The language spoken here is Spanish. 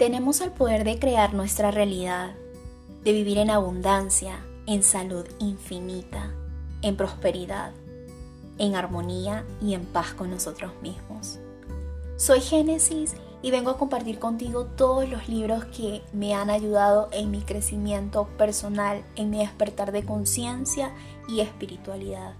Tenemos el poder de crear nuestra realidad, de vivir en abundancia, en salud infinita, en prosperidad, en armonía y en paz con nosotros mismos. Soy Génesis y vengo a compartir contigo todos los libros que me han ayudado en mi crecimiento personal, en mi despertar de conciencia y espiritualidad.